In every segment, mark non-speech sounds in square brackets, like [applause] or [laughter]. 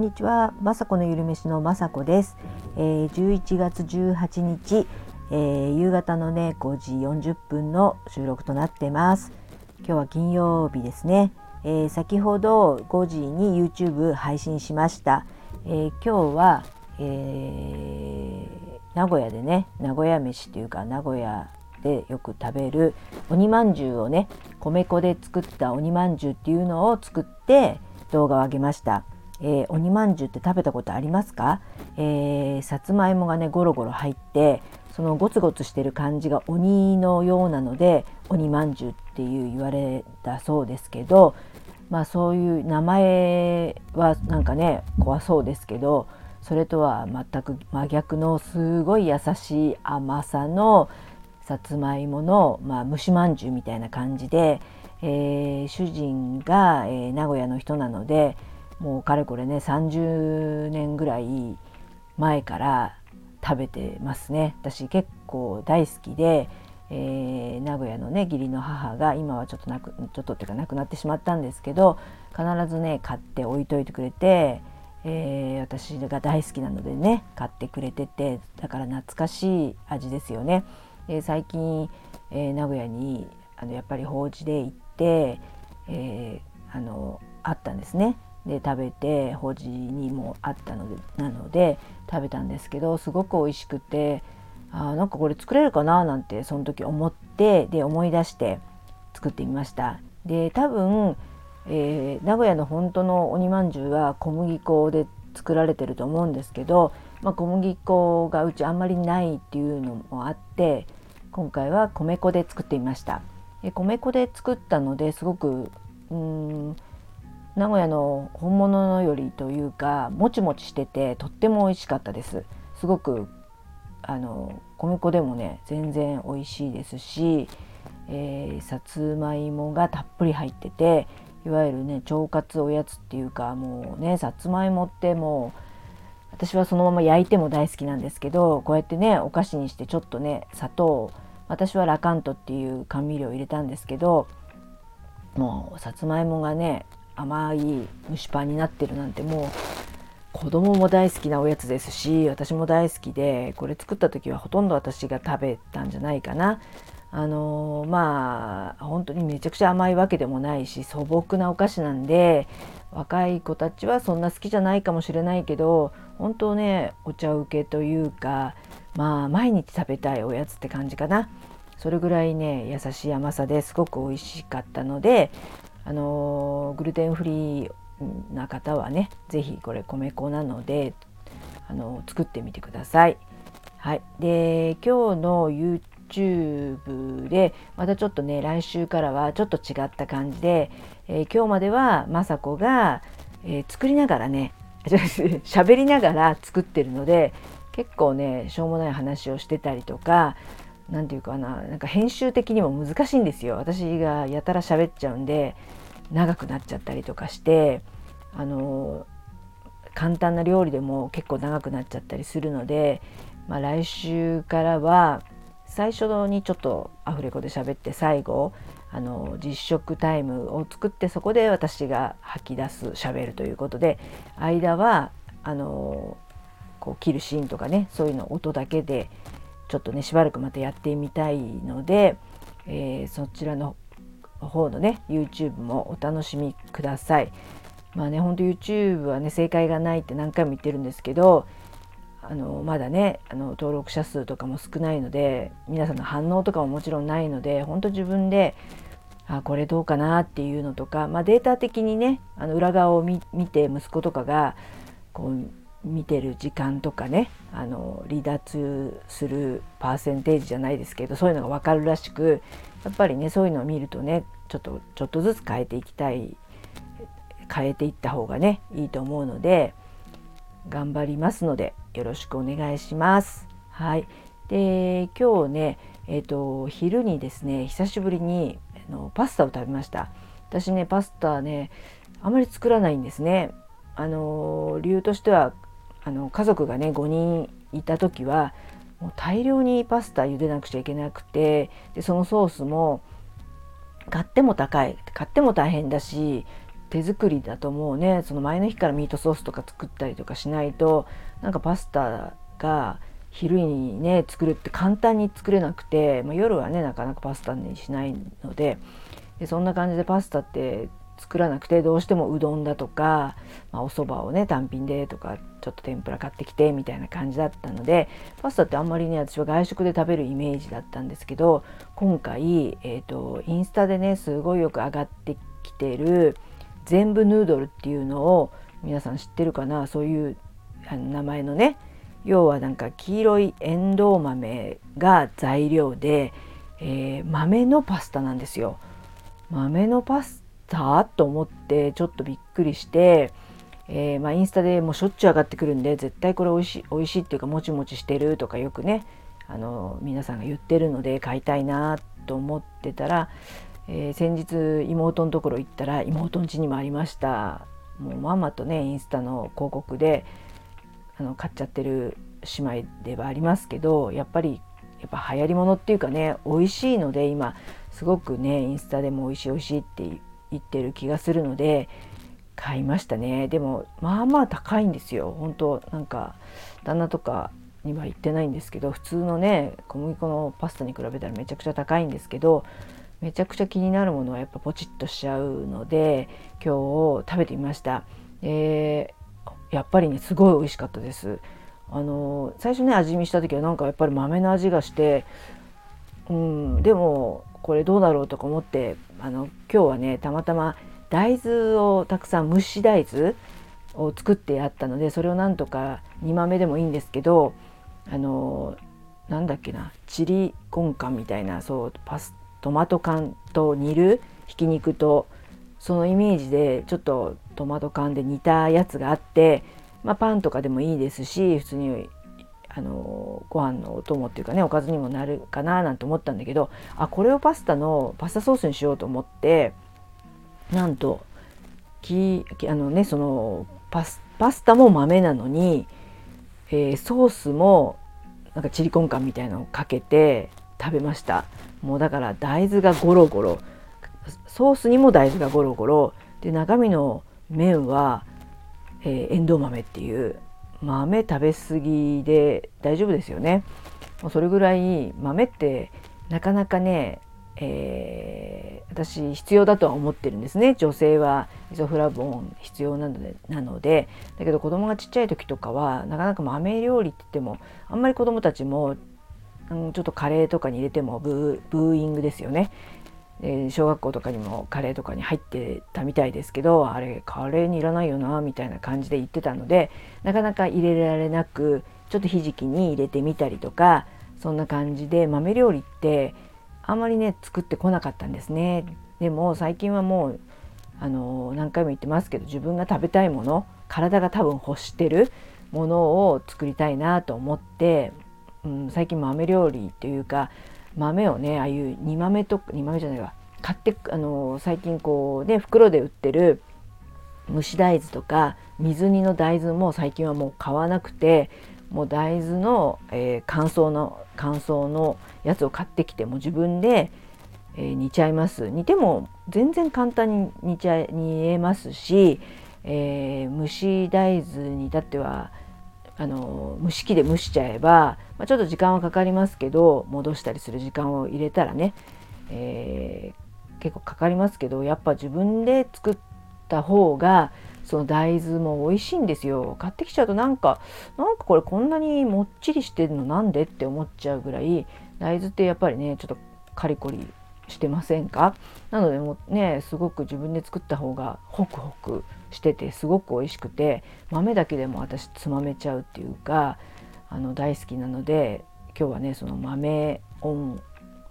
こんにちは、まさこのゆるめしのまさこです。えー、11月18日、えー、夕方のね5時40分の収録となってます。今日は金曜日ですね。えー、先ほど5時に YouTube 配信しました。えー、今日は、えー、名古屋でね名古屋飯というか名古屋でよく食べる鬼まんじゅうをね米粉で作った鬼まんじゅうっていうのを作って動画を上げました。えー、鬼まんじゅうって食べたことありますか、えー、さつまいもがねゴロゴロ入ってそのゴツゴツしてる感じが鬼のようなので鬼まんじゅうっていう言われたそうですけどまあそういう名前はなんかね怖そうですけどそれとは全く真逆のすごい優しい甘さのさつまいもの、まあ、蒸しまんじゅうみたいな感じで、えー、主人が、えー、名古屋の人なのでもうかれこれね30年ぐらい前から食べてますね私結構大好きで、えー、名古屋のね義理の母が今はちょっとなくちょっとっていうかなくなってしまったんですけど必ずね買って置いといてくれて、えー、私が大好きなのでね買ってくれててだから懐かしい味ですよね。で最近、えー、名古屋にあのやっぱり法事で行って、えー、あのあったんですね。で食べて法事にもあったのでなので食べたんですけどすごく美味しくてあなんかこれ作れるかななんてその時思ってで思い出して作ってみました。で多分、えー、名古屋の本当の鬼まんじゅうは小麦粉で作られてると思うんですけど、まあ、小麦粉がうちあんまりないっていうのもあって今回は米粉で作ってみました。米粉で作ったのですごくうん名古屋の本物のよりというかもちもちしててとっても美味しかったです。すごくあの米粉でもね全然美味しいですし、えー、さつまいもがたっぷり入ってていわゆるね腸活おやつっていうかもうねさつまいもってもう私はそのまま焼いても大好きなんですけどこうやってねお菓子にしてちょっとね砂糖私はラカントっていう甘味料を入れたんですけどもうさつまいもがね甘い蒸しパンになってるなんてもう子供も大好きなおやつですし私も大好きでこれ作った時はほとんど私が食べたんじゃないかな。あの、まあ本当にめちゃくちゃ甘いわけでもないし素朴なお菓子なんで若い子たちはそんな好きじゃないかもしれないけど本当ねお茶受けというかまあ毎日食べたいおやつって感じかなそれぐらいね優しい甘さですごく美味しかったのであのグルテンフリーな方はね是非これ米粉なのであの作ってみてください。はい、で今日の YouTube でまたちょっとね来週からはちょっと違った感じで、えー、今日までは雅子が、えー、作りながらね [laughs] 喋りながら作ってるので結構ねしょうもない話をしてたりとか何て言うかななんか編集的にも難しいんですよ。私がやたら喋っちゃうんで長くなっちゃったりとかしてあの簡単な料理でも結構長くなっちゃったりするので、まあ、来週からは最初にちょっとアフレコで喋って最後あの実食タイムを作ってそこで私が吐き出す喋るということで間はあのこう切るシーンとかねそういうの音だけでちょっとねしばらくまたやってみたいので、えー、そちらの方のね YouTube もお楽しみください。まあねほんと YouTube はね正解がないって何回も言ってるんですけどあのまだねあの登録者数とかも少ないので皆さんの反応とかももちろんないので本当自分であこれどうかなっていうのとか、まあ、データ的にねあの裏側を見て息子とかがこう見てる時間とかねあの離脱するパーセンテージじゃないですけどそういうのが分かるらしくやっぱりねそういうのを見るとねちょっとちょっとずつ変えていきたい変えていった方がねいいと思うので頑張りますのでよろしくお願いします。はい、で今日ね、えーと、昼にですね久しぶりにあのパスタを食べました。私ねパスタねあまり作らないんですね。あの理由としてはあの家族がね5人いた時はもう大量にパスタ茹でなくちゃいけなくてでそのソースも買っても高い買っても大変だし手作りだともうねその前の日からミートソースとか作ったりとかしないとなんかパスタが昼にね作るって簡単に作れなくて、まあ、夜はねなかなかパスタにしないのででそんな感じでパスタって作らなくてどうしてもうどんだとか、まあ、お蕎麦をね単品でとかちょっと天ぷら買ってきてみたいな感じだったのでパスタってあんまりね私は外食で食べるイメージだったんですけど今回、えーと、インスタでねすごいよく上がってきてる全部ヌードルっていうのを皆さん知ってるかな？そういうあの名前のね要はなんか黄色いエンドウ豆が材料で、えー、豆のパスタなんですよ。豆のパスタと思ってちょっとびっくりして、えー、まあ、インスタでもうしょっちゅう上がってくるんで絶対これ美味しい美味しいっていうかもちもちしてるとかよくねあの皆さんが言ってるので買いたいなと思ってたら、えー、先日妹のところ行ったら妹ん家にもありました。もうママとねインスタの広告であの買っちゃってる姉妹ではありますけどやっぱりやっぱ流行りものっていうかね美味しいので今すごくねインスタでも美味しい美味しいって言ってる気がするので買いましたね。でもまあまあ高いんですよ。本当なんか旦那とかには言ってないんですけど普通のね小麦粉のパスタに比べたらめちゃくちゃ高いんですけどめちゃくちゃ気になるものはやっぱポチッとしちゃうので今日食べてみました、えー、やっぱりねすごい美味しかったです。あの最初ね味見した時はなんかやっぱり豆の味がしてうんでもこれどうだろうとか思ってあの今日はねたまたま大豆をたくさん蒸し大豆を作ってあったのでそれをなんとか煮豆でもいいんですけどあのなんだっけなチリコンカンみたいなそうパストマト缶と煮るひき肉とそのイメージでちょっとトマト缶で煮たやつがあって、まあ、パンとかでもいいですし普通にあのご飯のお供っていうかねおかずにもなるかななんて思ったんだけどあこれをパスタのパスタソースにしようと思ってなんときあのねそのパスタも豆なのに、えー、ソースもなんかチリコンカンみたいなのをかけて食べました。もうだから大豆がゴロゴロ。ソースにも大豆がゴロゴロ。で中身の麺は、えー、エンドウ豆っていう豆食べ過ぎで大丈夫ですよね。もうそれぐらい豆ってなかなかね、えー、私必要だとは思ってるんですね女性はイソフラボン必要なのでなのでだけど子供がちっちゃい時とかはなかなか豆料理って言ってもあんまり子供たちも、ん、ちょっとカレーとかに入れてもブーイングですよねえー、小学校とかにもカレーとかに入ってたみたいですけどあれカレーにいらないよなみたいな感じで言ってたのでなかなか入れられなくちょっとひじきに入れてみたりとかそんな感じで豆料理ってあんまりね作ってこなかったんですね。でも最近はもうあの何回も言ってますけど自分が食べたいもの体が多分欲してるものを作りたいなと思って、うん、最近豆料理というか豆をねああいう煮豆とか煮豆じゃないわ。買ってあの最近こうね袋で売ってる蒸し大豆とか水煮の大豆も最近はもう買わなくてもう大豆の、えー、乾燥の乾燥のやつを買ってきても自分で、えー、煮ちゃいます。煮ても全然簡単に煮ちゃ煮えますし、えー、蒸し大豆に至ってはあの蒸し器で蒸しちゃえば、まあ、ちょっと時間はかかりますけど戻したりする時間を入れたらね、えー、結構かかりますけどやっぱ自分で作った方がその大豆も美味しいんですよ。買ってきちゃうとなんかなんかこれこんなにもっちりしてるのなんでって思っちゃうぐらい大豆ってやっぱりねちょっとカリコリしてませんか？なのでもうねすごく自分で作った方がホクホクしててすごく美味しくて豆だけでも私つまめちゃうっていうかあの大好きなので今日はねその豆オン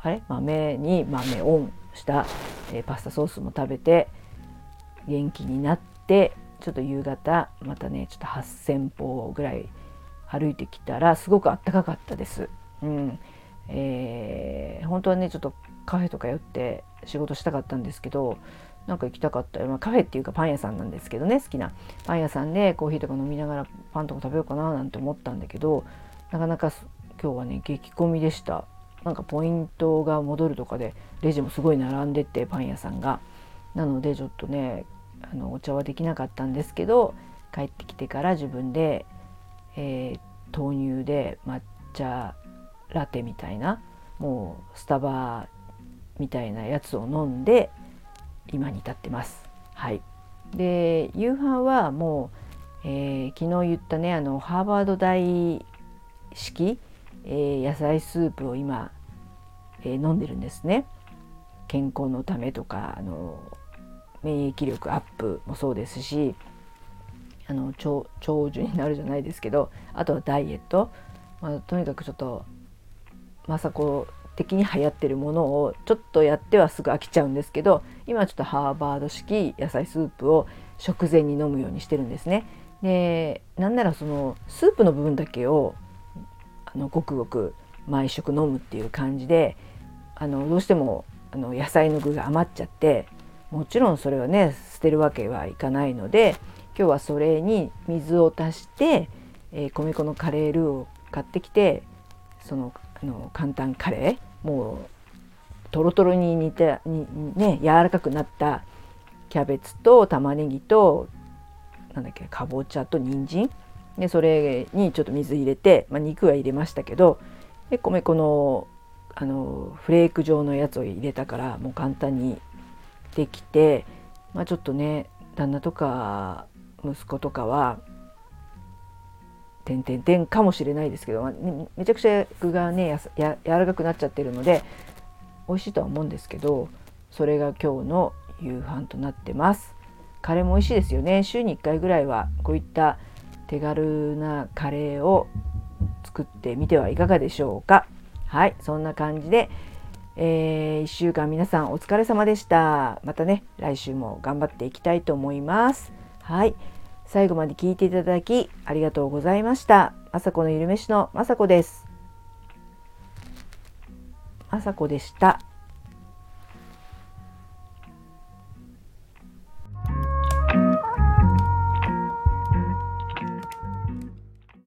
あれ？豆に豆オンした、え、パスタソースも食べて元気になってちょっと夕方またねちょっと8,000歩ぐらい歩いてきたらすごくあったかかったです。うん。えー、本当はねちょっとカフェとか寄って仕事したかったんですけどなんか行きたかった、まあ、カフェっていうかパン屋さんなんですけどね好きな。パン屋さんでコーヒーとか飲みながらパンとか食べようかななんて思ったんだけどなかなか今日はね激混みでした。なんかポイントが戻るとかでレジもすごい並んでてパン屋さんが。なのでちょっとねあのお茶はできなかったんですけど帰ってきてから自分で、えー、豆乳で抹茶ラテみたいなもうスタバみたいなやつを飲んで今に至ってます。はい、で夕飯はもう、えー、昨日言ったねあのハーバード大式、えー、野菜スープを今、えー、飲んでるんですね。健康のためとかあの免疫力アップもそうですしあの長寿になるじゃないですけどあとはダイエット、まあ、とにかくちょっと雅子的に流行ってるものをちょっとやってはすぐ飽きちゃうんですけど今はちょっとハーバード式野菜スープを食前に飲むようにしてるんですね。でなんならそのスープの部分だけをあのごくごく毎食飲むっていう感じであのどうしてもあの野菜の具が余っちゃってもちろんそれはね捨てるわけはいかないので今日はそれに水を足して、えー、米粉のカレールーを買ってきてそのあの簡単カレーもうとろとろに煮てにね柔らかくなったキャベツと玉ねぎとなんだっけかぼちゃと人参。でそれにちょっと水入れて、まあ、肉は入れましたけどで米粉のあのフレーク状のやつを入れたからもう簡単にできて、まあ、ちょっとね旦那とか息子とかは点々点かもしれないですけど、まあね、めちゃくちゃ具がねや柔らかくなっちゃってるので美味しいとは思うんですけどそれが今日の夕飯となってます。カレーも美味しいですよね。週に1回ぐらいはこういった手軽なカレーを作ってみてはいかがでしょうか。はいそんな感じで、えー、1週間皆さんお疲れ様でした。またね来週も頑張っていきたいと思います。はい。最後まで聞いていただきありがとうございました。まさこのゆるめしのまさこです。まさこでした。